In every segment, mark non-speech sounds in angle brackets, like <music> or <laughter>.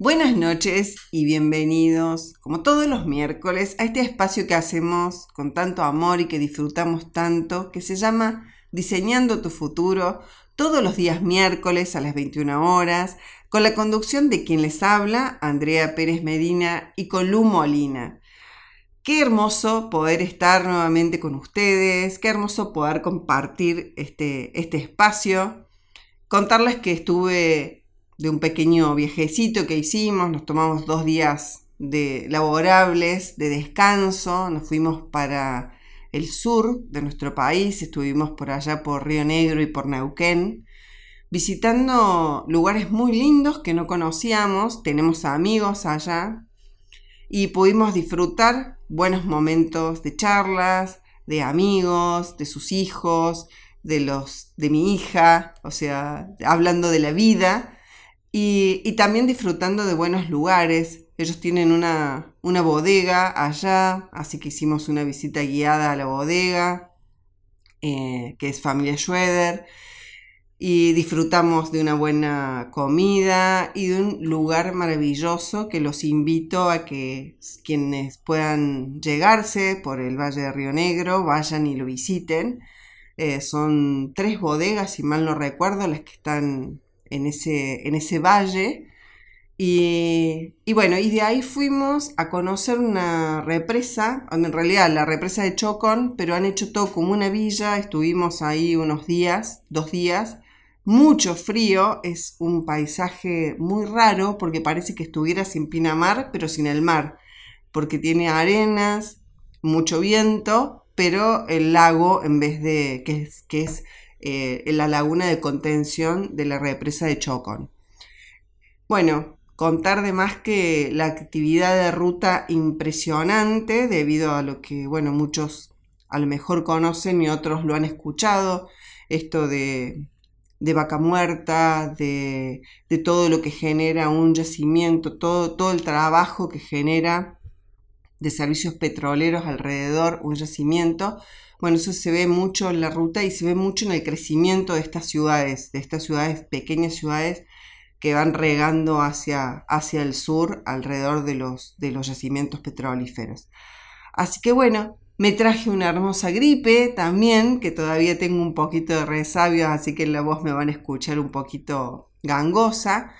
Buenas noches y bienvenidos, como todos los miércoles, a este espacio que hacemos con tanto amor y que disfrutamos tanto, que se llama Diseñando tu futuro, todos los días miércoles a las 21 horas, con la conducción de quien les habla, Andrea Pérez Medina, y con Lu Molina. Qué hermoso poder estar nuevamente con ustedes, qué hermoso poder compartir este, este espacio, contarles que estuve de un pequeño viajecito que hicimos, nos tomamos dos días de laborables, de descanso, nos fuimos para el sur de nuestro país, estuvimos por allá por Río Negro y por Neuquén, visitando lugares muy lindos que no conocíamos, tenemos amigos allá y pudimos disfrutar buenos momentos de charlas, de amigos, de sus hijos, de los de mi hija, o sea, hablando de la vida y, también disfrutando de buenos lugares. Ellos tienen una, una bodega allá, así que hicimos una visita guiada a la bodega, eh, que es familia Schroeder, y disfrutamos de una buena comida y de un lugar maravilloso que los invito a que quienes puedan llegarse por el Valle de Río Negro vayan y lo visiten. Eh, son tres bodegas, si mal no recuerdo, las que están en ese, en ese valle. Y, bueno, y de ahí fuimos a conocer una represa, en realidad la represa de Chocón, pero han hecho todo como una villa, estuvimos ahí unos días, dos días, mucho frío, es un paisaje muy raro porque parece que estuviera sin Pinamar, pero sin el mar, porque tiene arenas, mucho viento, pero el lago en vez de que es, que es eh, en la laguna de contención de la represa de Chocón. Bueno, contar de más que la actividad de ruta impresionante debido a lo que, bueno, muchos a lo mejor conocen y otros lo han escuchado, esto de, de vaca muerta, de, de, todo lo que genera un yacimiento, todo, todo el trabajo que genera de servicios petroleros alrededor un yacimiento, bueno, eso se ve mucho en la ruta y se ve mucho en el crecimiento de estas ciudades, de estas ciudades, pequeñas ciudades que van regando hacia, hacia el sur alrededor de los, de los yacimientos petrolíferos. Así que bueno, me traje una hermosa gripe también, que todavía tengo un poquito de resabio, así que en la voz me van a escuchar un poquito gangosa.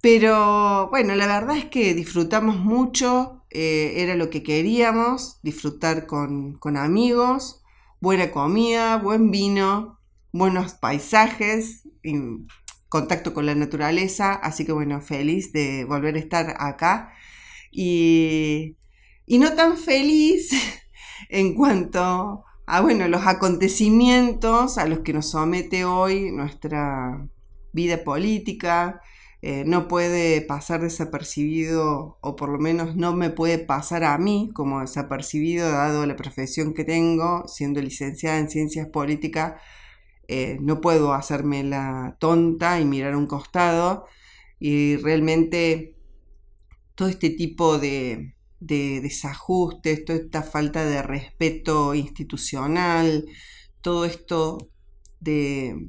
Pero bueno, la verdad es que disfrutamos mucho, eh, era lo que queríamos, disfrutar con, con amigos, buena comida, buen vino, buenos paisajes, contacto con la naturaleza, así que bueno, feliz de volver a estar acá. Y, y no tan feliz <laughs> en cuanto a bueno, los acontecimientos a los que nos somete hoy nuestra vida política, eh, no puede pasar desapercibido, o por lo menos no me puede pasar a mí como desapercibido, dado la profesión que tengo, siendo licenciada en ciencias políticas, eh, no puedo hacerme la tonta y mirar un costado, y realmente todo este tipo de, desajustes, toda esta falta de respeto institucional, todo esto de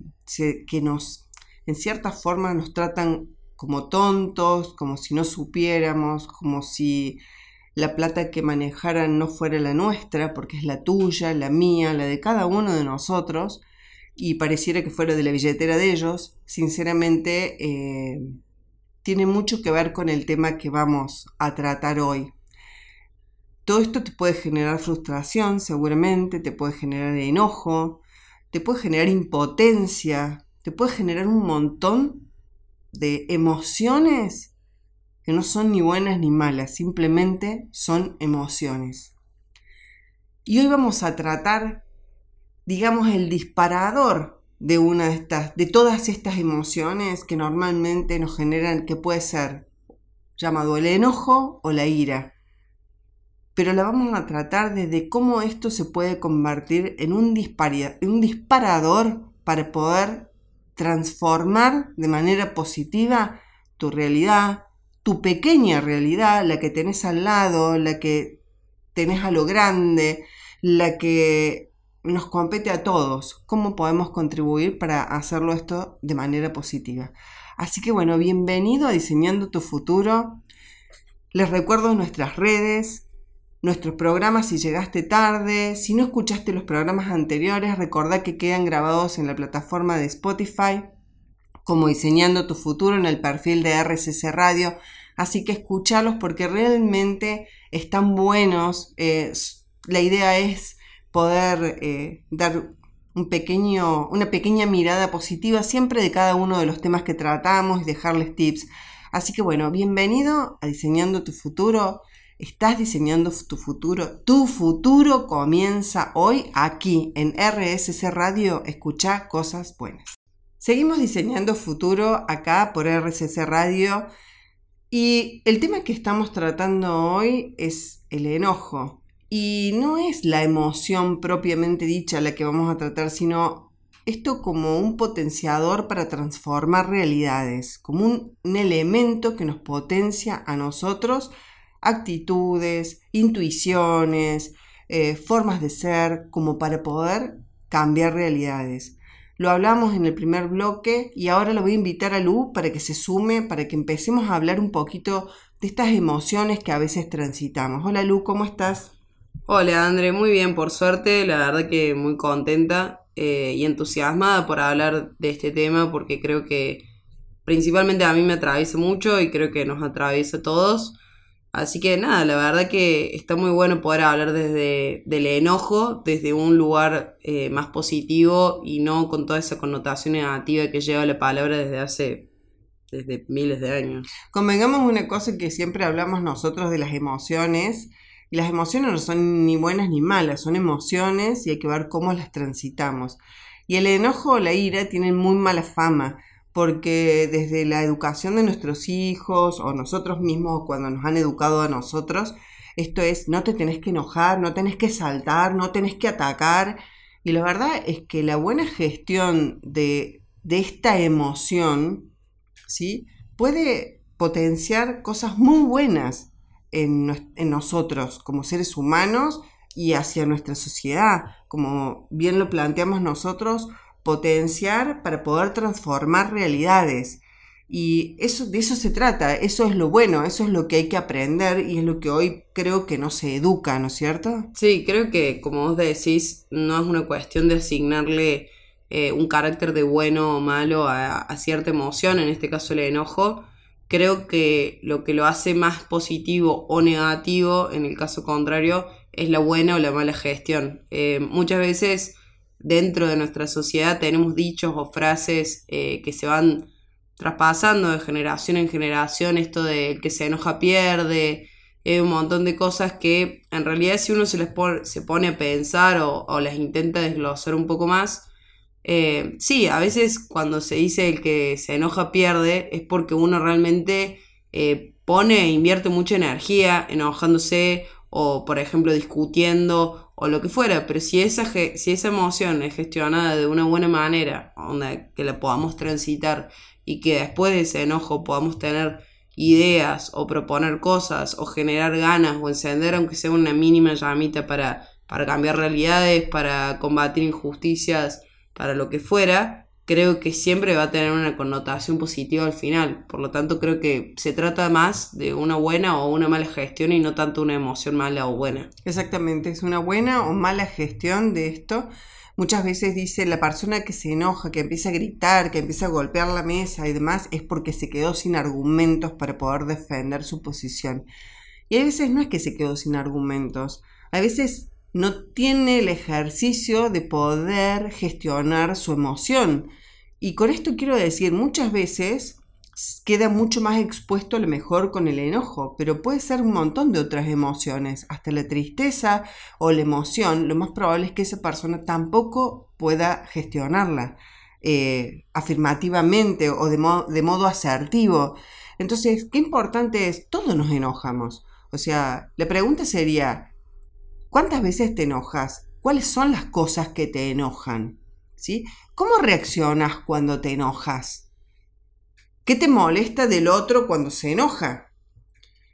que nos en cierta forma nos tratan como tontos, como si no supiéramos, como si la plata que manejaran no fuera la nuestra, porque es la tuya, la mía, la de cada uno de nosotros, y pareciera que fuera de la billetera de ellos, sinceramente eh, tiene mucho que ver con el tema que vamos a tratar hoy. Todo esto te puede generar frustración, seguramente, te puede generar enojo, te puede generar impotencia, te puede generar un montón de emociones que no son ni buenas ni malas, simplemente son emociones. Y hoy vamos a tratar, digamos, el disparador de una de estas, de todas estas emociones que normalmente nos generan, que puede ser llamado el enojo o la ira. Pero la vamos a tratar desde cómo esto se puede convertir en un, un disparador para poder transformar de manera positiva tu realidad, tu pequeña realidad, la que tenés al lado, la que tenés a lo grande, la que nos compete a todos. ¿Cómo podemos contribuir para hacerlo esto de manera positiva? Así que bueno, bienvenido a Diseñando tu Futuro. Les recuerdo nuestras redes, nuestros programas si llegaste tarde. Si no escuchaste los programas anteriores, recordá que quedan grabados en la plataforma de Spotify como Diseñando tu Futuro en el perfil de RCC Radio. Así que escúchalos porque realmente están buenos. Eh, la idea es poder eh, dar un pequeño, una pequeña mirada positiva siempre de cada uno de los temas que tratamos y dejarles tips. Así que bueno, bienvenido a Diseñando tu Futuro. Estás diseñando tu futuro. Tu futuro comienza hoy aquí en RSC Radio. Escucha cosas buenas. Seguimos diseñando futuro acá por RSC Radio. Y el tema que estamos tratando hoy es el enojo. Y no es la emoción propiamente dicha la que vamos a tratar, sino esto como un potenciador para transformar realidades, como un, elemento que nos potencia a nosotros actitudes, intuiciones, eh, formas de ser, como para poder cambiar realidades. Lo hablamos en el primer bloque y ahora lo voy a invitar a Lu para que se sume, para que empecemos a hablar un poquito de estas emociones que a veces transitamos. Hola Lu, ¿cómo estás? Hola André, muy bien, por suerte, la verdad que muy contenta eh, y entusiasmada por hablar de este tema porque creo que principalmente a mí me atraviesa mucho y creo que nos atraviesa a todos. Así que nada, la verdad que está muy bueno poder hablar desde del enojo, desde un lugar eh, más positivo y no con toda esa connotación negativa que lleva la palabra desde hace desde miles de años. Convengamos una cosa que siempre hablamos nosotros de las emociones. Y las emociones no son ni buenas ni malas, son emociones y hay que ver cómo las transitamos. Y el enojo o la ira tienen muy mala fama porque desde la educación de nuestros hijos o nosotros mismos cuando nos han educado a nosotros, esto es, no te tenés que enojar, no tenés que saltar, no tenés que atacar. Y la verdad es que la buena gestión de, de esta emoción, ¿sí? Puede potenciar cosas muy buenas en, en nosotros como seres humanos y hacia nuestra sociedad. Como bien lo planteamos nosotros, potenciar para poder transformar realidades. Y eso, de eso se trata, eso es lo bueno, eso es lo que hay que aprender y es lo que hoy creo que no se educa, ¿no es cierto? Sí, creo que como vos decís, no es una cuestión de asignarle eh, un carácter de bueno o malo a, cierta emoción, en este caso el enojo. Creo que lo que lo hace más positivo o negativo, en el caso contrario, es la buena o la mala gestión. Eh, muchas veces dentro de nuestra sociedad tenemos dichos o frases eh, que se van traspasando de generación en generación, esto de que se enoja pierde, un montón de cosas que en realidad si uno se les se pone a pensar o, las intenta desglosar un poco más, eh, sí, a veces cuando se dice el que se enoja pierde es porque uno realmente eh, pone e invierte mucha energía enojándose o por ejemplo discutiendo o lo que fuera, pero si esa, si esa emoción es gestionada de una buena manera, que la podamos transitar y que después de ese enojo podamos tener ideas o proponer cosas o generar ganas o encender aunque sea una mínima llamita para, para cambiar realidades, para combatir injusticias, para lo que fuera, creo que siempre va a tener una connotación positiva al final. Por lo tanto, creo que se trata más de una buena o una mala gestión y no tanto una emoción mala o buena. Exactamente, es una buena o mala gestión de esto. Muchas veces dice la persona que se enoja, que empieza a gritar, que empieza a golpear la mesa y demás, es porque se quedó sin argumentos para poder defender su posición. Y a veces no es que se quedó sin argumentos, a veces no tiene el ejercicio de poder gestionar su emoción. Y con esto quiero decir, muchas veces queda mucho más expuesto a lo mejor con el enojo, pero puede ser un montón de otras emociones, hasta la tristeza o la emoción, lo más probable es que esa persona tampoco pueda gestionarla eh, afirmativamente o de, de modo asertivo. Entonces, qué importante es, todos nos enojamos. O sea, la pregunta sería, ¿cuántas veces te enojas? ¿Cuáles son las cosas que te enojan? ¿Sí? ¿Cómo reaccionas cuando te enojas? ¿Qué te molesta del otro cuando se enoja?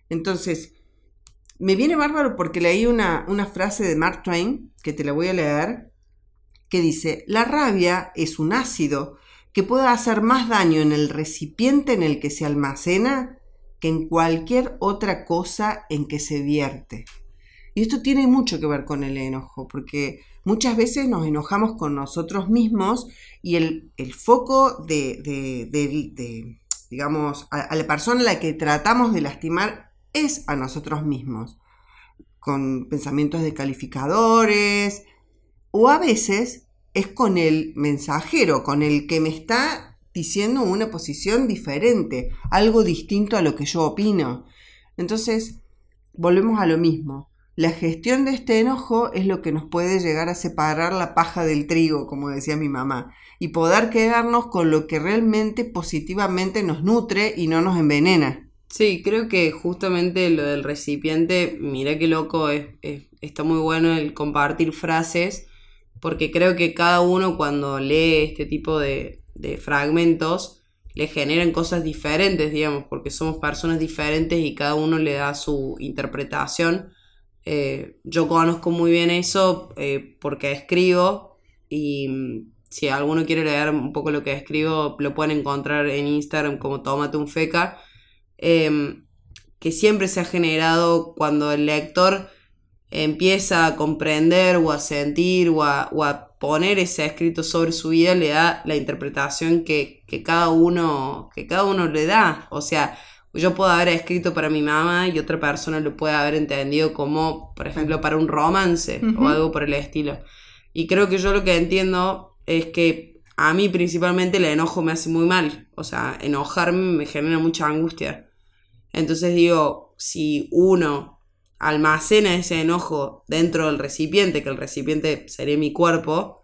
Entonces, me viene bárbaro porque leí una, una frase de Mark Twain, que te la voy a leer, que dice, la rabia es un ácido que pueda hacer más daño en el recipiente en el que se almacena que en cualquier otra cosa en que se vierte. Y esto tiene mucho que ver con el enojo, porque muchas veces nos enojamos con nosotros mismos y el, foco de, de, digamos, a, la persona a la que tratamos de lastimar es a nosotros mismos, con pensamientos de calificadores, o a veces es con el mensajero, con el que me está diciendo una posición diferente, algo distinto a lo que yo opino. Entonces, volvemos a lo mismo. La gestión de este enojo es lo que nos puede llegar a separar la paja del trigo, como decía mi mamá, y poder quedarnos con lo que realmente positivamente nos nutre y no nos envenena. Sí, creo que justamente lo del recipiente, mira qué loco, es, está muy bueno el compartir frases, porque creo que cada uno cuando lee este tipo de, de fragmentos le generan cosas diferentes, digamos, porque somos personas diferentes y cada uno le da su interpretación eh, yo conozco muy bien eso eh, porque escribo y mm, si alguno quiere leer un poco lo que escribo, lo pueden encontrar en Instagram como Tómate un Feca, em, que siempre se ha generado cuando el lector empieza a comprender o a sentir o a, poner ese escrito sobre su vida, le da la interpretación que, que, cada uno, que cada uno le da. O sea, yo puedo haber escrito para mi mamá y otra persona lo puede haber entendido como, por ejemplo, para un romance o algo por el estilo. Y creo que yo lo que entiendo es que a mí principalmente el enojo me hace muy mal. O sea, enojarme me genera mucha angustia. Entonces digo, si uno almacena ese enojo dentro del recipiente, que el recipiente sería mi cuerpo,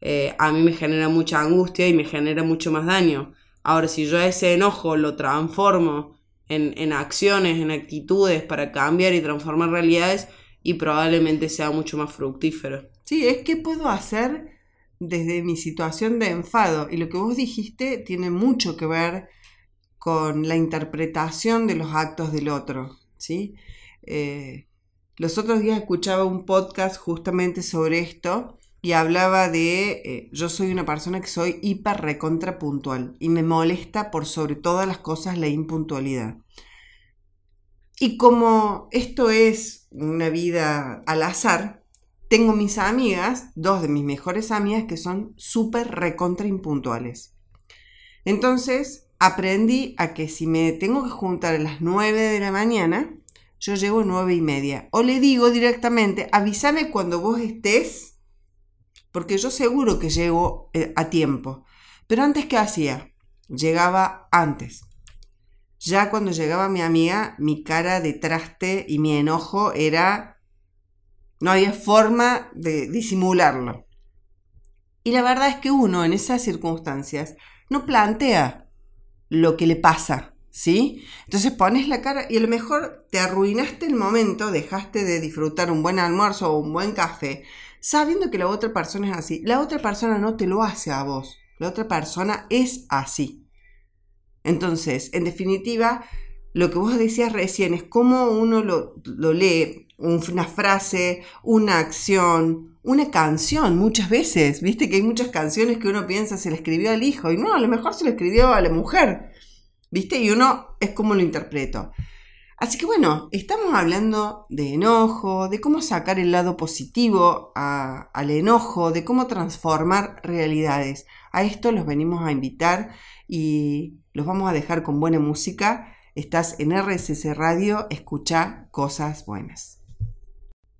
eh, a mí me genera mucha angustia y me genera mucho más daño. Ahora, si yo ese enojo lo transformo en, acciones, en actitudes para cambiar y transformar realidades y probablemente sea mucho más fructífero. Sí, es que puedo hacer desde mi situación de enfado y lo que vos dijiste tiene mucho que ver con la interpretación de los actos del otro, ¿sí? Eh, los otros días escuchaba un podcast justamente sobre esto y hablaba de, eh, yo soy una persona que soy hiper recontra puntual y me molesta por sobre todas las cosas la impuntualidad. Y como esto es una vida al azar, tengo mis amigas, dos de mis mejores amigas que son súper recontra impuntuales. Entonces aprendí a que si me tengo que juntar a las 9 de la mañana, yo llego nueve y media. O le digo directamente, avísame cuando vos estés porque yo seguro que llego eh, a tiempo. Pero antes, ¿qué hacía? Llegaba antes. Ya cuando llegaba mi amiga, mi cara de traste y mi enojo era... No había forma de disimularlo. Y la verdad es que uno en esas circunstancias no plantea lo que le pasa, ¿sí? Entonces pones la cara y a lo mejor te arruinaste el momento, dejaste de disfrutar un buen almuerzo o un buen café, sabiendo que la otra persona es así. La otra persona no te lo hace a vos. La otra persona es así. Entonces, en definitiva, lo que vos decías recién es cómo uno lo, lee, una frase, una acción, una canción muchas veces. Viste que hay muchas canciones que uno piensa se le escribió al hijo y no, a lo mejor se le escribió a la mujer. ¿Viste? Y uno es como lo interpreto. Así que bueno, estamos hablando de enojo, de cómo sacar el lado positivo al enojo, de cómo transformar realidades. A esto los venimos a invitar y los vamos a dejar con buena música. Estás en RSS Radio, escucha cosas buenas.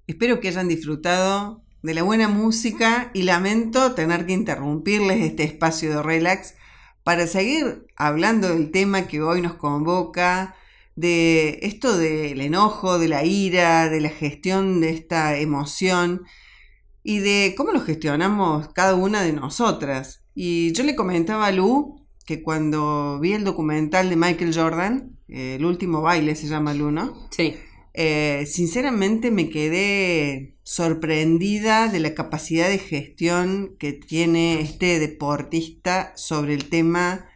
Espero que hayan disfrutado de la buena música y lamento tener que interrumpirles este espacio de relax para seguir hablando del tema que hoy nos convoca, de esto del enojo, de la ira, de la gestión de esta emoción y de cómo lo gestionamos cada una de nosotras. Y yo le comentaba a Lu que cuando vi el documental de Michael Jordan, el último baile se llama Lu, ¿no? Sí. Eh, sinceramente me quedé sorprendida de la capacidad de gestión que tiene este deportista sobre el tema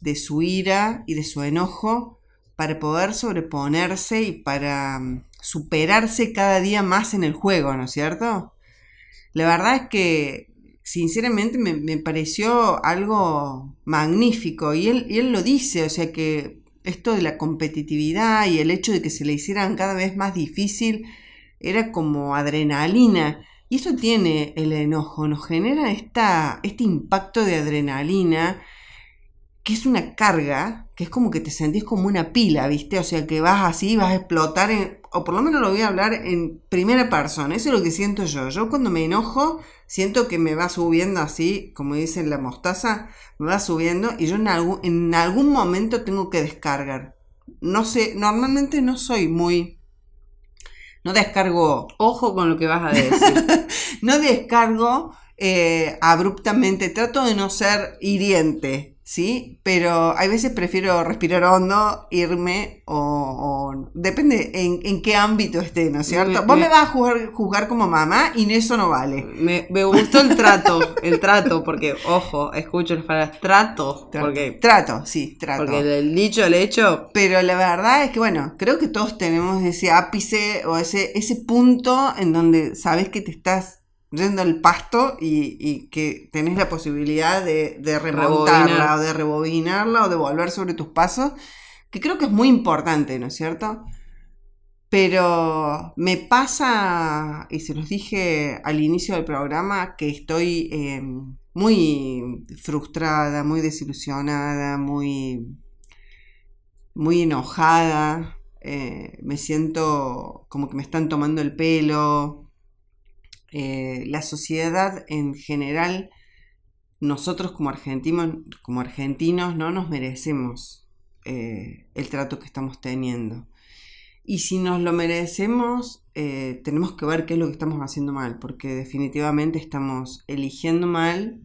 de su ira y de su enojo para poder sobreponerse y para mm, superarse cada día más en el juego, ¿no es cierto? La verdad es que sinceramente me, pareció algo magnífico y él, él lo dice, o sea que esto de la competitividad y el hecho de que se le hicieran cada vez más difícil era como adrenalina. Y eso tiene el enojo, nos genera esta, este impacto de adrenalina, que es una carga, que es como que te sentís como una pila, ¿viste? O sea, que vas así, vas a explotar, o por lo menos lo voy a hablar en primera persona, eso es lo que siento yo. Yo cuando me enojo, siento que me va subiendo así, como dicen la mostaza, me va subiendo y yo en algún, en algún momento tengo que descargar. No sé, normalmente no soy muy no descargo. Ojo con lo que vas a decir. <laughs> no descargo eh, abruptamente. Trato de no ser hiriente, ¿sí? Pero hay veces prefiero respirar hondo, irme o... depende en, qué ámbito esté, ¿no es cierto? Vos me, vas a juzgar, juzgar, como mamá y eso no vale. Me, gustó el trato, el trato, porque, ojo, escucho las palabras trato. Trato, porque, trato, sí, trato. Porque del dicho al hecho... Pero la verdad es que, bueno, creo que todos tenemos ese ápice o ese, ese punto en donde sabes que te estás yendo al pasto y, que tenés la posibilidad de, remontarla o de rebobinarla o de volver sobre tus pasos, que creo que es muy importante, ¿no es cierto? Pero me pasa, y se los dije al inicio del programa, que estoy em, muy frustrada, muy desilusionada, muy, muy enojada. Eh, me siento como que me están tomando el pelo, eh, la sociedad en general, nosotros como argentinos, como argentinos no nos merecemos eh, el trato que estamos teniendo. Y si nos lo merecemos, eh, tenemos que ver qué es lo que estamos haciendo mal, porque definitivamente estamos eligiendo mal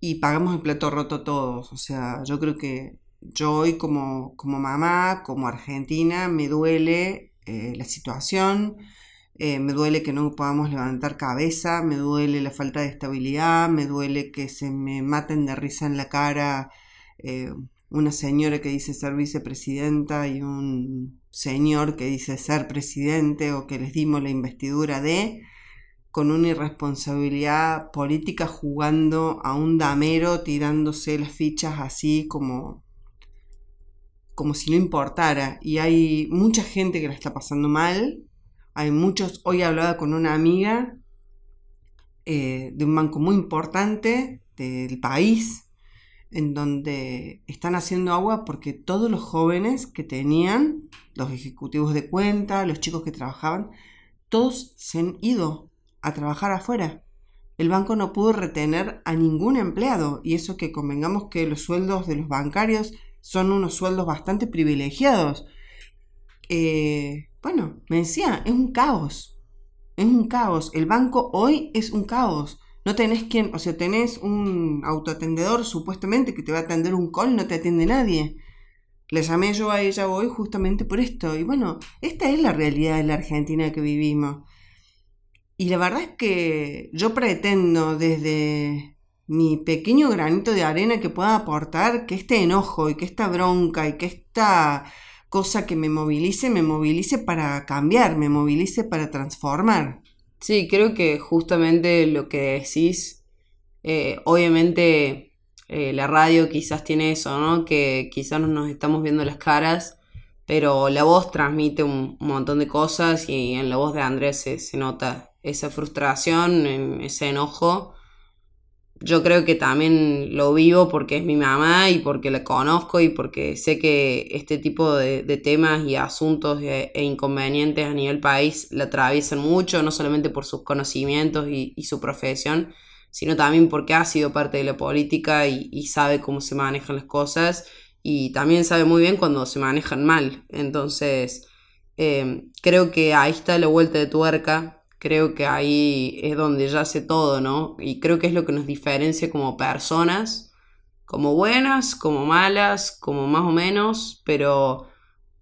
y pagamos el plato roto todos. O sea, yo creo que yo hoy como, como mamá, como argentina, me duele la situación, eh, me duele que no podamos levantar cabeza, me duele la falta de estabilidad, me duele que se me maten de risa en la cara eh, una señora que dice ser vicepresidenta y un señor que dice ser presidente o que les dimos la investidura de, con una irresponsabilidad política jugando a un damero, tirándose las fichas así como como si no importara. Y hay mucha gente que la está pasando mal, hay muchos, hoy hablaba con una amiga eh, de un banco muy importante del país, en donde están haciendo agua porque todos los jóvenes que tenían, los ejecutivos de cuenta, los chicos que trabajaban, todos se han ido a trabajar afuera. El banco no pudo retener a ningún empleado y eso que convengamos que los sueldos de los bancarios son unos sueldos bastante privilegiados. Eh, bueno, me decía, es un caos. Es un caos. El banco hoy es un caos. No tenés quien, o sea, tenés un autoatendedor supuestamente que te va a atender un call, no te atiende nadie. Le llamé yo a ella hoy justamente por esto. Y bueno, esta es la realidad de la Argentina que vivimos. Y la verdad es que yo pretendo desde mi pequeño granito de arena que pueda aportar que este enojo y que esta bronca y que esta cosa que me movilice, me movilice para cambiar, me movilice para transformar. Sí, creo que justamente lo que decís, eh, obviamente eh, la radio quizás tiene eso, ¿no? Que quizás no nos estamos viendo las caras, pero la voz transmite un, montón de cosas y en la voz de Andrés se, se nota esa frustración, ese enojo yo creo que también lo vivo porque es mi mamá y porque la conozco y porque sé que este tipo de, temas y asuntos e, e, inconvenientes a nivel país la atraviesan mucho, no solamente por sus conocimientos y, su profesión, sino también porque ha sido parte de la política y, sabe cómo se manejan las cosas y también sabe muy bien cuando se manejan mal. Entonces, eh, creo que ahí está la vuelta de tuerca creo que ahí es donde ya hace todo, ¿no? Y creo que es lo que nos diferencia como personas, como buenas, como malas, como más o menos, pero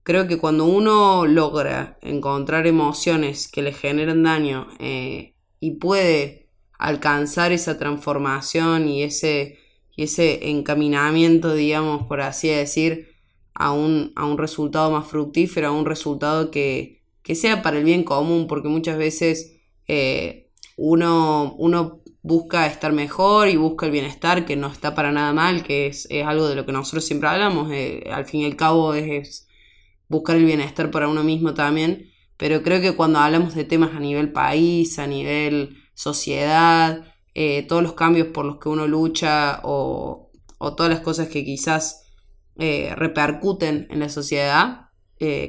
creo que cuando uno logra encontrar emociones que le generan daño eh, y puede alcanzar esa transformación y ese, y ese encaminamiento, digamos, por así decir, a un, a un resultado más fructífero, a un resultado que, que sea para el bien común, porque muchas veces eh, uno, uno busca estar mejor y busca el bienestar, que no está para nada mal, que es, algo de lo que nosotros siempre hablamos, eh, al fin y al cabo es, buscar el bienestar para uno mismo también, pero creo que cuando hablamos de temas a nivel país, a nivel sociedad, eh, todos los cambios por los que uno lucha o, o todas las cosas que quizás repercuten en la sociedad,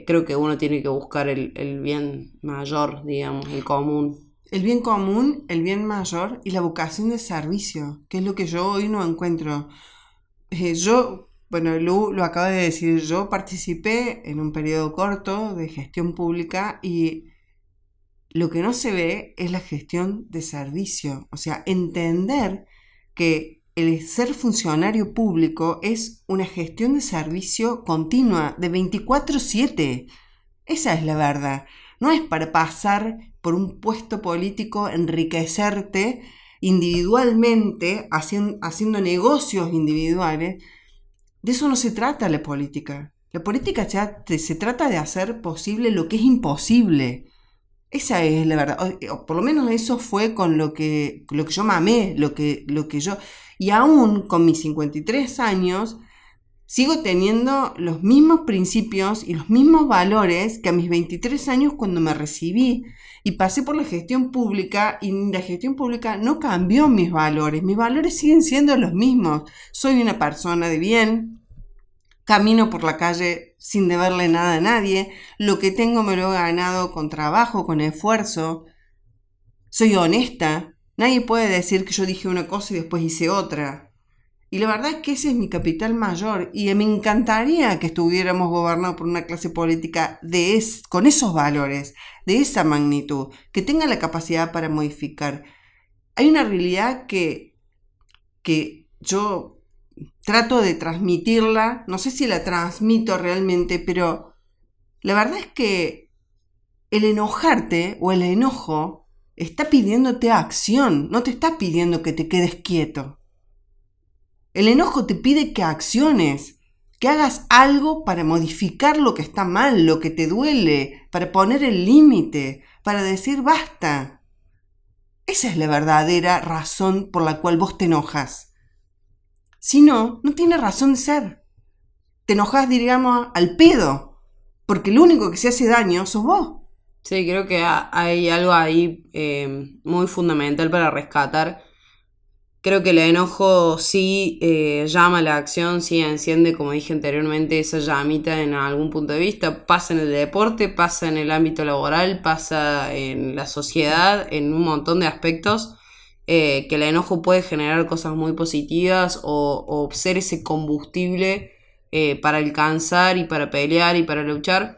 creo que uno tiene que buscar el, el bien mayor, digamos, el común. El bien común, el bien mayor y la vocación de servicio, que es lo que yo hoy no encuentro. Eh, yo, bueno, Lu lo acaba de decir, yo participé en un periodo corto de gestión pública y lo que no se ve es la gestión de servicio. O sea, entender que el ser funcionario público es una gestión de servicio continua, de 24/7. Esa es la verdad. No es para pasar por un puesto político, enriquecerte individualmente, haciendo, negocios individuales. De eso no se trata la política. La política se, trata de hacer posible lo que es imposible. Esa es la verdad. O, por lo menos eso fue con lo que, lo que yo mamé, lo que, lo que yo... Y aún con mis 53 años, sigo teniendo los mismos principios y los mismos valores que a mis 23 años cuando me recibí y pasé por la gestión pública y la gestión pública no cambió mis valores, mis valores siguen siendo los mismos. Soy una persona de bien, camino por la calle sin deberle nada a nadie, lo que tengo me lo he ganado con trabajo, con esfuerzo, soy honesta, nadie puede decir que yo dije una cosa y después hice otra. Y la verdad es que ese es mi capital mayor y me encantaría que estuviéramos gobernados por una clase política de con esos valores, de esa magnitud, que tenga la capacidad para modificar. Hay una realidad que, que yo trato de transmitirla, no sé si la transmito realmente, pero la verdad es que el enojarte o el enojo está pidiéndote acción, no te está pidiendo que te quedes quieto. El enojo te pide que acciones, que hagas algo para modificar lo que está mal, lo que te duele, para poner el límite, para decir basta. Esa es la verdadera razón por la cual vos te enojas. Si no, no tiene razón de ser. Te enojas, diríamos, al pedo, porque el único que se hace daño sos vos. Sí, creo que hay algo ahí eh, muy fundamental para rescatar Creo que el enojo sí eh, llama la acción, sí enciende, como dije anteriormente, esa llamita en algún punto de vista. Pasa en el deporte, pasa en el ámbito laboral, pasa en la sociedad, en un montón de aspectos. Eh, que el enojo puede generar cosas muy positivas o, ser ese combustible eh, para alcanzar y para pelear y para luchar.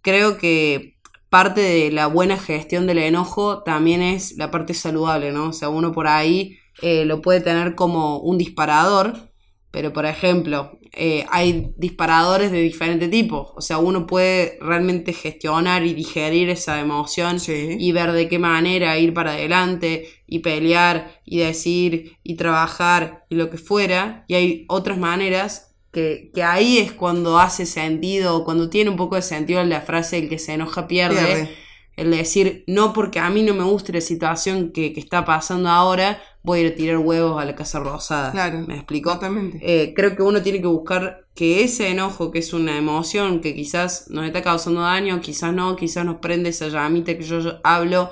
Creo que parte de la buena gestión del enojo también es la parte saludable, ¿no? O sea, uno por ahí eh, lo puede tener como un disparador, pero por ejemplo, eh, hay disparadores de diferente tipo. O sea, uno puede realmente gestionar y digerir esa emoción y ver de qué manera ir para adelante y pelear y decir y trabajar y lo que fuera. Y hay otras maneras que, ahí es cuando hace sentido, cuando tiene un poco de sentido la frase el que se enoja pierde. El decir, no porque a mí no me guste la situación que, que está pasando ahora, voy a ir a tirar huevos a la Casa Rosada. Claro. ¿Me explico? Exactamente. Eh, creo que uno tiene que buscar que ese enojo, que es una emoción que quizás nos está causando daño, quizás no, quizás nos prende esa llamita que yo, hablo.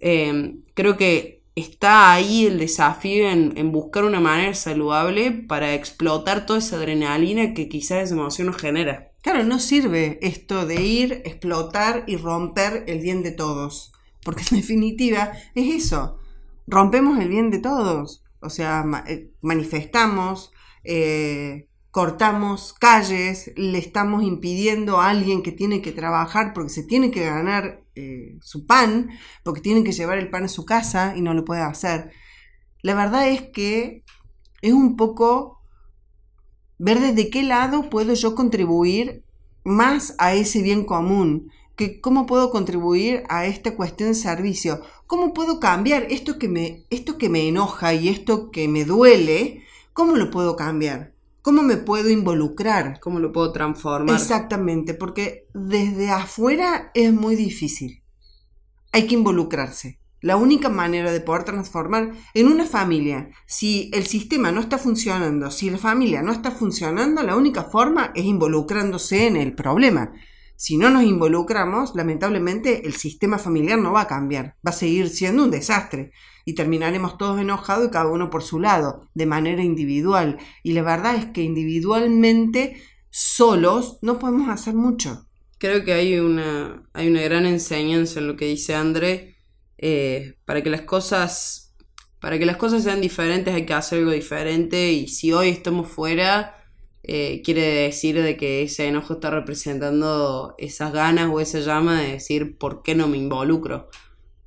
Eh, creo que está ahí el desafío en, buscar una manera saludable para explotar toda esa adrenalina que quizás esa emoción nos genera. Claro, no sirve esto de ir, explotar y romper el bien de todos. Porque en <laughs> definitiva es eso rompemos el bien de todos. O sea, eh, manifestamos, eh, cortamos calles, le estamos impidiendo a alguien que tiene que trabajar porque se tiene que ganar eh, su pan, porque tiene que llevar el pan a su casa y no lo puede hacer. La verdad es que es un poco ver desde qué lado puedo yo contribuir más a ese bien común que cómo puedo contribuir a esta cuestión de servicio, cómo puedo cambiar esto que me, esto que me enoja y esto que me duele, cómo lo puedo cambiar, cómo me puedo involucrar, cómo lo puedo transformar. Exactamente, porque desde afuera es muy difícil. Hay que involucrarse. La única manera de poder transformar en una familia, si el sistema no está funcionando, si la familia no está funcionando, la única forma es involucrándose en el problema. Si no nos involucramos, lamentablemente el sistema familiar no va a cambiar, va a seguir siendo un desastre y terminaremos todos enojados y cada uno por su lado, de manera individual. Y la verdad es que individualmente, solos, no podemos hacer mucho. Creo que hay una, hay una gran enseñanza en lo que dice André. Eh, para que las cosas para que las cosas sean diferentes hay que hacer algo diferente y si hoy estamos fuera eh, quiere decir de que ese enojo está representando esas ganas o esa llama de decir por qué no me involucro,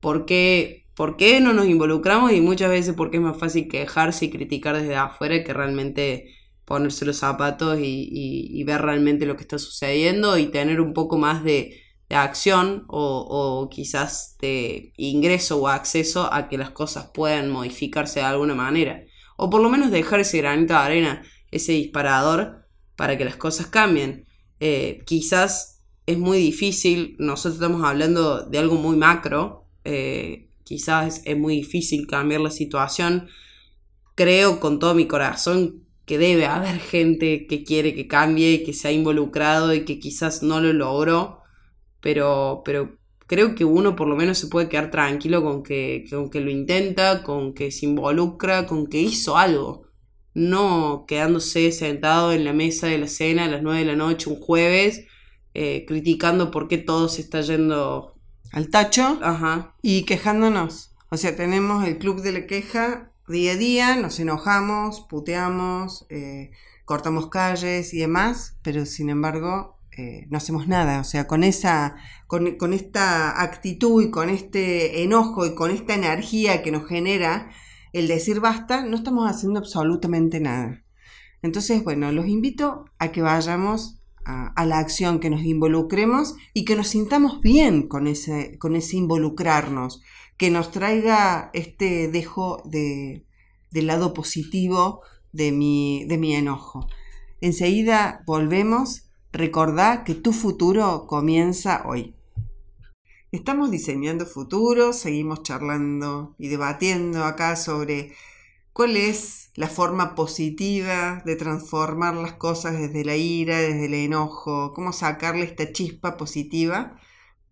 por qué, por qué no nos involucramos y muchas veces porque es más fácil quejarse y criticar desde afuera que realmente ponerse los zapatos y, ver realmente lo que está sucediendo y tener un poco más de, acción o, o, quizás de ingreso o acceso a que las cosas puedan modificarse de alguna manera. O por lo menos dejar ese granito de arena ese disparador para que las cosas cambien. Eh, quizás es muy difícil, nosotros estamos hablando de algo muy macro, eh, quizás es muy difícil cambiar la situación. Creo con todo mi corazón que debe haber <laughs> gente que quiere que cambie, que se ha involucrado y que quizás no lo logró, pero, pero creo que uno por lo menos se puede quedar tranquilo con que, con que lo intenta, con que se involucra, con que hizo algo no quedándose sentado en la mesa de la cena a las 9 de la noche un jueves, eh, criticando por qué todo se está yendo al tacho Ajá. y quejándonos. O sea, tenemos el club de la queja día a día, nos enojamos, puteamos, eh, cortamos calles y demás, pero sin embargo eh, no hacemos nada. O sea, con esa, con, con esta actitud y con este enojo y con esta energía que nos genera, el decir basta, no estamos haciendo absolutamente nada. Entonces, bueno, los invito a que vayamos a, la acción, que nos involucremos y que nos sintamos bien con ese, con ese involucrarnos, que nos traiga este dejo de, del lado positivo de mi, de mi enojo. Enseguida volvemos. Recordá que tu futuro comienza hoy. Estamos diseñando futuros, seguimos charlando y debatiendo acá sobre cuál es la forma positiva de transformar las cosas desde la ira, desde el enojo, cómo sacarle esta chispa positiva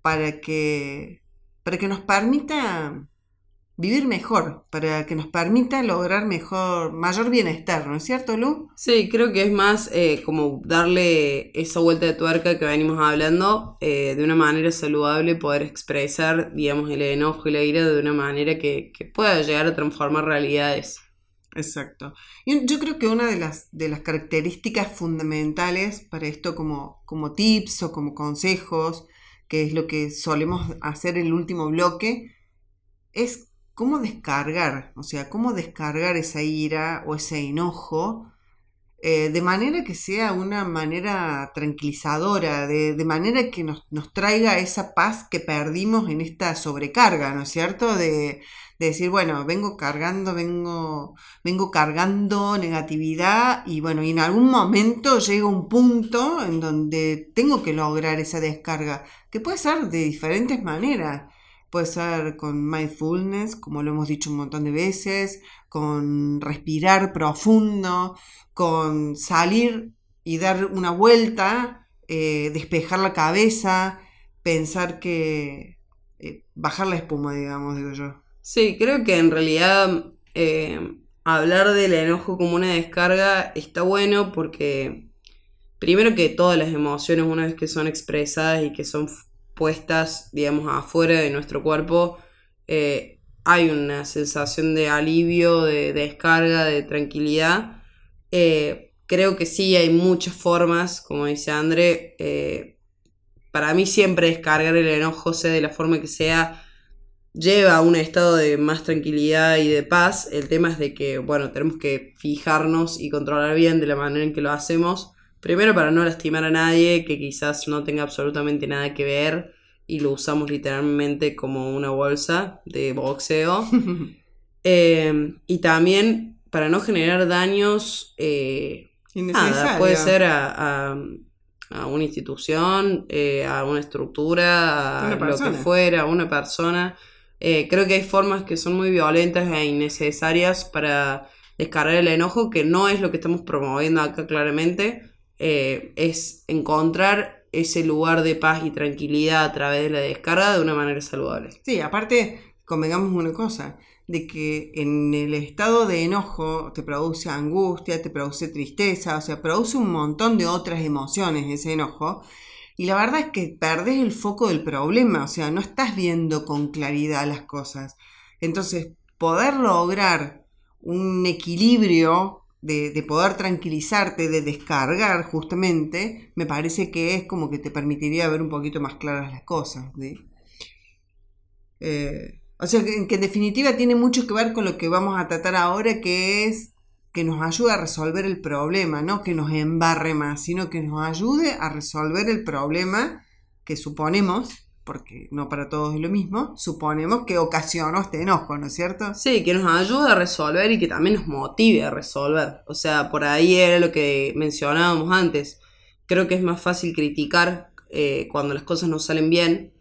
para que, para que nos permita vivir mejor, para que nos permita lograr mejor, mayor bienestar, ¿no es cierto, Lu? Sí, creo que es más eh, como darle esa vuelta de tuerca que venimos hablando, eh, de una manera saludable, poder expresar, digamos, el enojo y la ira de una manera que, pueda llegar a transformar realidades. Exacto. Yo, creo que una de las, de las características fundamentales para esto como, como tips o como consejos, que es lo que solemos hacer en el último bloque, es cómo descargar, o sea, cómo descargar esa ira o ese enojo eh, de manera que sea una manera tranquilizadora, de, manera que nos, traiga esa paz que perdimos en esta sobrecarga, ¿no es cierto? De, decir, bueno, vengo cargando, vengo, vengo cargando negatividad y bueno, y en algún momento llega un punto en donde tengo que lograr esa descarga, que puede ser de diferentes maneras. Puede ser con mindfulness, como lo hemos dicho un montón de veces, con respirar profundo, con salir y dar una vuelta, eh, despejar la cabeza, pensar que... Eh, bajar la espuma, digamos, digo yo. Sí, creo que en realidad eh, hablar del enojo como una descarga está bueno porque primero que todas las emociones una vez que son expresadas y que son puestas, digamos, afuera de nuestro cuerpo, eh, hay una sensación de alivio, de, descarga, de tranquilidad. Eh, creo que sí, hay muchas formas, como dice André. Para mí siempre descargar el enojo, sea de la forma que sea, lleva a un estado de más tranquilidad y de paz. El tema es de que, bueno, tenemos que fijarnos y controlar bien de la manera en que lo hacemos Primero para no lastimar a nadie que quizás no tenga absolutamente nada que ver y lo usamos literalmente como una bolsa de boxeo. <laughs> Eh, y también para no generar daños, eh, puede ser a, una institución, eh, a una estructura, a lo que fuera, a una persona. Eh, creo que hay formas que son muy violentas e innecesarias para descargar el enojo, que no es lo que estamos promoviendo acá claramente, eh, es encontrar ese lugar de paz y tranquilidad a través de la descarga de una manera saludable. Sí, aparte, convengamos una cosa, de que en el estado de enojo te produce angustia, te produce tristeza, o sea, produce un montón de otras emociones ese enojo. Y la verdad es que perdes el foco del problema, o sea, no estás viendo con claridad las cosas. Entonces, poder lograr un equilibrio de, poder tranquilizarte, de descargar justamente, me parece que es como que te permitiría ver un poquito más claras las cosas. Eh, o sea, que, en definitiva tiene mucho que ver con lo que vamos a tratar ahora, que es que nos ayude a resolver el problema, no que nos embarre más, sino que nos ayude a resolver el problema que suponemos, porque no para todos es lo mismo, suponemos que ocasionó este enojo, ¿no es cierto? Sí, que nos ayude a resolver y que también nos motive a resolver. O sea, por ahí era lo que mencionábamos antes. Creo que es más fácil criticar eh, cuando las cosas no salen bien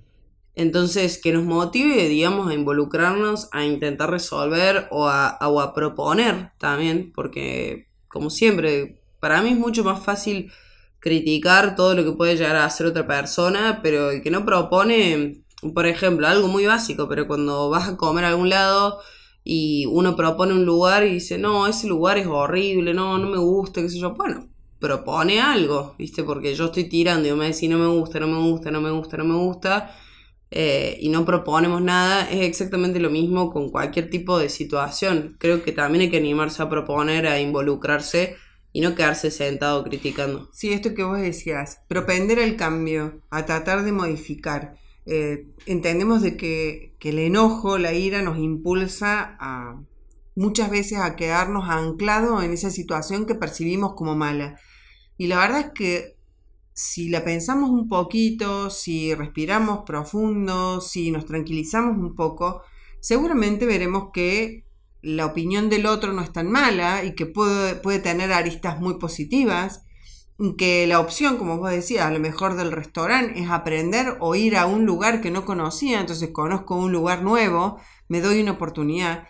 entonces, que nos motive, digamos, a involucrarnos, a intentar resolver o a, proponer también, porque, como siempre, para mí es mucho más fácil criticar todo lo que puede llegar a hacer otra persona, pero el que no propone, por ejemplo, algo muy básico, pero cuando <laughs> vas a comer a algún lado y uno propone un lugar y dice, no, ese lugar es horrible, no, no me gusta, qué sé yo, bueno, propone algo, ¿viste? Porque yo estoy tirando y me decís, no me gusta, no me gusta, no me gusta, no me gusta eh, y no proponemos nada, es exactamente lo mismo con cualquier tipo de situación. Creo que también hay que animarse a proponer, a involucrarse y no quedarse sentado criticando. Sí, esto que vos decías, propender al cambio, a tratar de modificar. Eh, entendemos de que, que el enojo, la ira nos impulsa a muchas veces a quedarnos anclados en esa situación que percibimos como mala. Y la verdad es que si la pensamos un poquito, si respiramos profundo, si nos tranquilizamos un poco, seguramente veremos que la opinión del otro no es tan mala y que puede, puede tener aristas muy positivas, que la opción, como vos decías, a lo mejor del restaurante es aprender o ir a un lugar que no conocía, entonces conozco un lugar nuevo, me doy una oportunidad.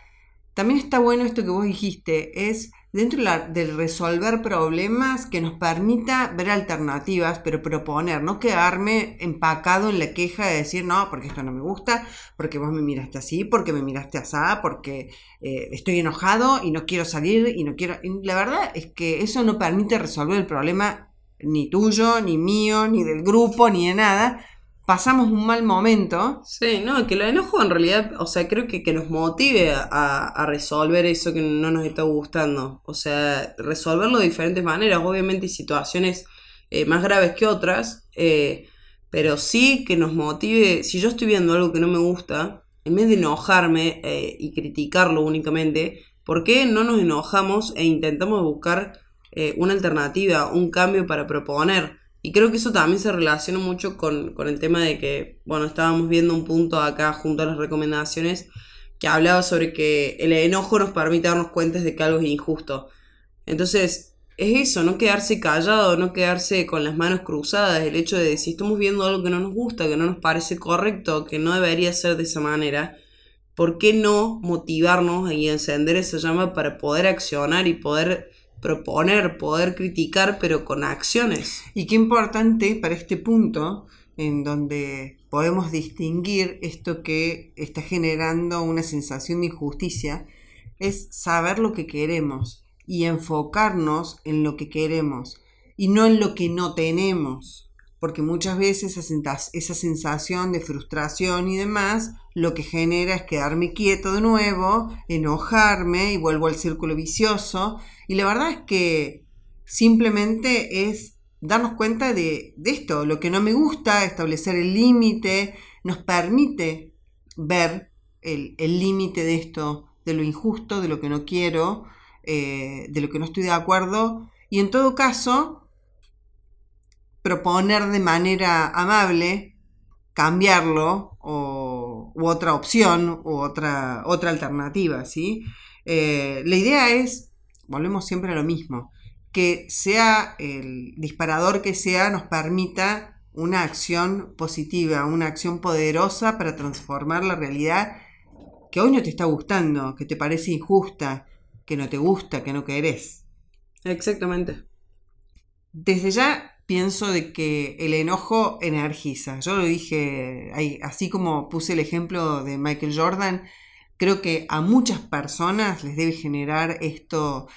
También está bueno esto que vos dijiste, es dentro del resolver problemas que nos permita ver alternativas, pero proponer, no quedarme empacado en la queja de decir, no, porque esto no me gusta, porque vos me miraste así, porque me miraste así, porque eh, estoy enojado y no quiero salir y no quiero... la verdad es que eso no permite resolver el problema ni tuyo, ni mío, ni del grupo, ni de nada, pasamos un mal momento. Sí, no, que el enojo en realidad, o sea, creo que, que nos motive a, resolver eso que no nos está gustando. O sea, resolverlo de diferentes maneras. Obviamente hay situaciones eh, más graves que otras, eh, pero sí que nos motive, si yo estoy viendo algo que no me gusta, en vez de enojarme eh, y criticarlo únicamente, ¿por qué no nos enojamos e intentamos buscar una alternativa, un cambio para proponer? Y creo que eso también se relaciona mucho con, el tema de que, bueno, estábamos viendo un punto acá junto a las recomendaciones que hablaba sobre que el enojo nos permite darnos cuenta de que algo es injusto. Entonces, es eso, no quedarse callado, no quedarse con las manos cruzadas, el hecho de si estamos viendo algo que no nos gusta, que no nos parece correcto, que no debería ser de esa manera, ¿por qué no motivarnos y encender esa llama para poder accionar y poder proponer, poder criticar, pero con acciones. Y qué importante para este punto, en donde podemos distinguir esto que está generando una sensación de injusticia, es saber lo que queremos y enfocarnos en lo que queremos y no en lo que no tenemos. Porque muchas veces esa sensación de frustración y demás lo que genera es quedarme quieto de nuevo, enojarme y vuelvo al círculo vicioso. Y la verdad es que simplemente es darnos cuenta de, esto, lo que no me gusta, establecer el límite, nos permite ver el límite de esto, de lo injusto, de lo que no quiero, eh, de lo que no estoy de acuerdo, y en todo caso, proponer de manera amable cambiarlo o, u otra opción u otra, otra alternativa, ¿sí? Eh, la idea es volvemos siempre a lo mismo, que sea el disparador que sea nos permita una acción positiva, una acción poderosa para transformar la realidad que hoy no te está gustando, que te parece injusta, que no te gusta, que no querés. Exactamente. Desde ya pienso de que el enojo energiza. Yo lo dije, así como puse el ejemplo de Michael Jordan, creo que a muchas personas les debe generar esto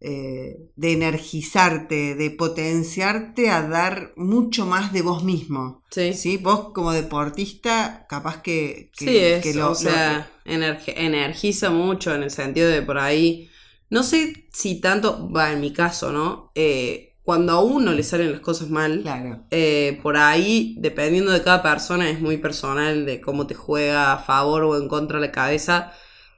eh, de energizarte, de potenciarte a dar mucho más de vos mismo. Sí. Vos como deportista, capaz que... sí, es, lo, o sea, energiza mucho en el sentido de por ahí... No sé si tanto, va, en mi caso, ¿no? Eh, cuando a uno le salen las cosas mal, claro. Eh, por ahí, dependiendo de cada persona, es muy personal de cómo te juega a favor o en contra la cabeza.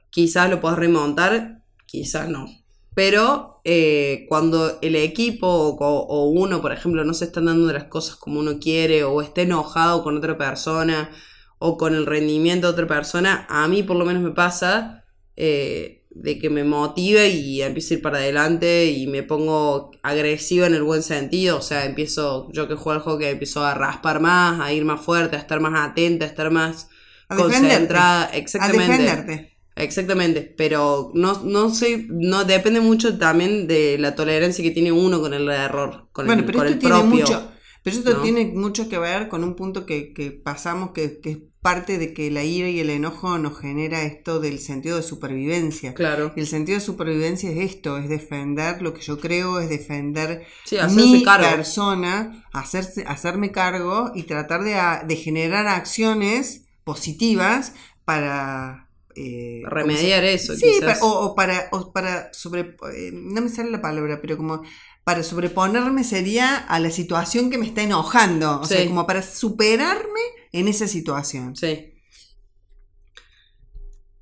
Quizás lo puedas remontar, quizás no. Pero eh, cuando el equipo o, uno, por ejemplo, no se están dando las cosas como uno quiere o esté enojado con otra persona o con el rendimiento de otra persona, a mí por lo menos me pasa eh, de que me motiva y empiezo a ir para adelante y me pongo agresiva en el buen sentido. O sea, empiezo, yo que juego al hockey, empiezo a raspar más, a ir más fuerte, a estar más atenta, a estar más concentrada. Exactamente. A defenderte. Exactamente, pero no, no sé, no depende mucho también de la tolerancia que tiene uno con el error, con el, pero esto tiene Mucho, pero esto tiene mucho que ver con un punto que, que pasamos, que, que, es parte de que la ira y el enojo nos genera esto del sentido de supervivencia. Claro. Y el sentido de supervivencia es esto, es defender lo que yo creo, es defender mi persona, hacerse, hacerme cargo y tratar de, de generar acciones positivas para eh, remediar eso. Sí, o, para, para sobre, eh, no me sale la palabra, pero como para sobreponerme sería a la situación que me está enojando, o sea, como para superarme en esa situación. Sí.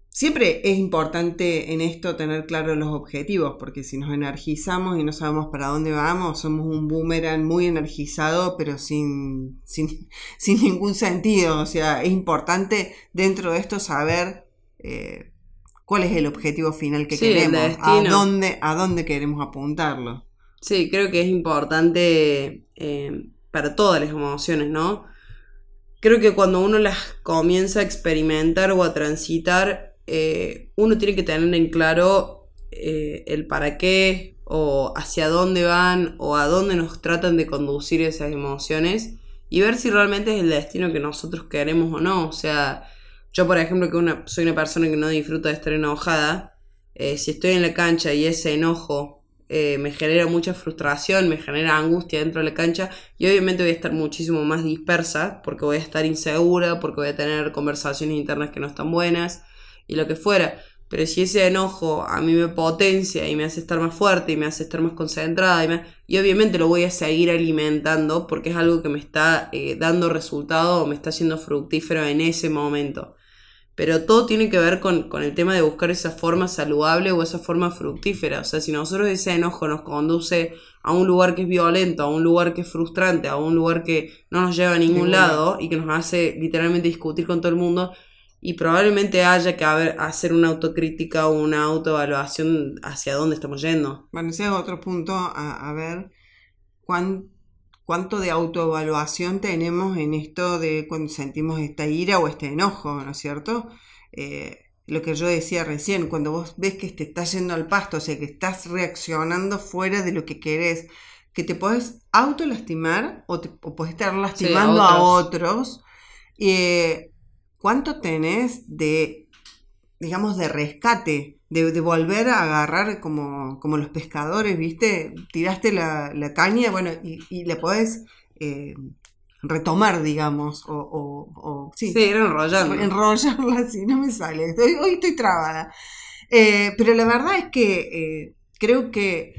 Siempre es importante en esto tener claros los objetivos, porque si nos energizamos y no sabemos para dónde vamos, somos un boomerang muy energizado, pero sin, sin, <laughs> sin ningún sentido. O sea, es importante dentro de esto saber eh, cuál es el objetivo final que queremos, a dónde, a dónde queremos apuntarlo. Sí, creo que es importante eh, para todas las emociones, ¿no? Creo que cuando uno las comienza a experimentar o a transitar, eh, uno tiene que tener en claro el para qué o hacia dónde van o a dónde nos tratan de conducir esas emociones y ver si realmente es el destino que nosotros queremos o no. O sea, yo, por ejemplo, que una, soy una persona que no disfruta de estar enojada, eh, si estoy en la cancha y ese enojo eh, me genera mucha frustración, me genera angustia dentro de la cancha y obviamente voy a estar muchísimo más dispersa porque voy a estar insegura, porque voy a tener conversaciones internas que no están buenas y lo que fuera. Pero si ese enojo a mí me potencia y me hace estar más fuerte y me hace estar más concentrada y, obviamente lo voy a seguir alimentando porque es algo que me está eh, dando resultado o me está siendo fructífero en ese momento. Pero todo tiene que ver con, el tema de buscar esa forma saludable o esa forma fructífera. O sea, si nosotros ese enojo nos conduce a un lugar que es violento, a un lugar que es frustrante, a un lugar que no nos lleva a ningún lado y que nos hace literalmente discutir con todo el mundo, y probablemente haya que hacer una autocrítica o una autoevaluación hacia dónde estamos yendo. Bueno, ese es otro punto a, a ver. ¿Cuánto cuánto de autoevaluación tenemos en esto de cuando sentimos esta ira o este enojo, ¿no es cierto? Eh, lo que yo decía recién, cuando vos ves que te estás yendo al pasto, o sea, que estás reaccionando fuera de lo que querés, que te podés autolastimar o, te, o podés estar lastimando a otros. Eh, ¿Cuánto tenés de, digamos, de rescate de, volver a agarrar como, como, los pescadores, ¿viste? Tiraste la, caña, bueno, y, y la podés eh, retomar, digamos, o, o, sí, sí enrollarla. Enrollarla, así, no me sale, estoy, hoy estoy trabada. Eh, pero la verdad es que eh, creo que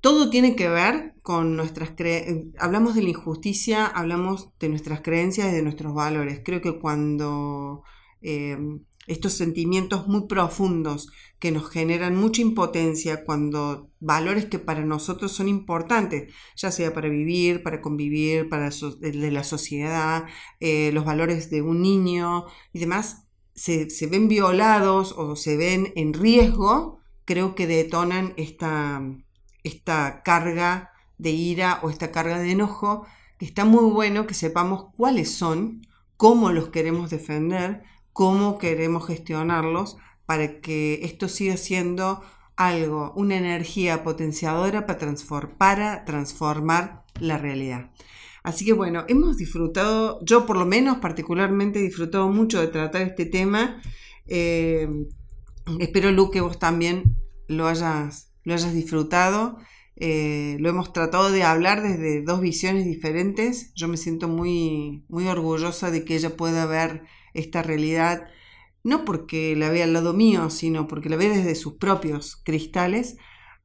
todo tiene que ver con nuestras creencias. Hablamos de la injusticia, hablamos de nuestras creencias y de nuestros valores. Creo que cuando estos sentimientos muy profundos que nos generan mucha impotencia cuando valores que para nosotros son importantes, ya sea para vivir, para convivir, para de la sociedad, eh, los valores de un niño y demás, se, ven violados o se ven en riesgo, creo que detonan esta, esta carga de ira o esta carga de enojo, que está muy bueno que sepamos cuáles son, cómo los queremos defender, cómo queremos gestionarlos para que esto siga siendo algo, una energía potenciadora para, transformar la realidad. Así que bueno, hemos disfrutado, yo por lo menos particularmente he disfrutado mucho de tratar este tema. Eh, espero, Lu, que vos también lo hayas, lo hayas disfrutado. Eh, lo hemos tratado de hablar desde dos visiones diferentes. Yo me siento muy, muy orgullosa de que ella pueda ver esta realidad, no porque la vea al lado mío, sino porque la ve desde sus propios cristales.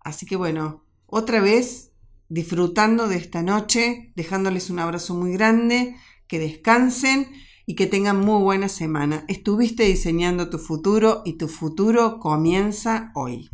Así que bueno, otra vez disfrutando de esta noche, dejándoles un abrazo muy grande, que descansen y que tengan muy buena semana. Estuviste diseñando tu futuro y tu futuro comienza hoy.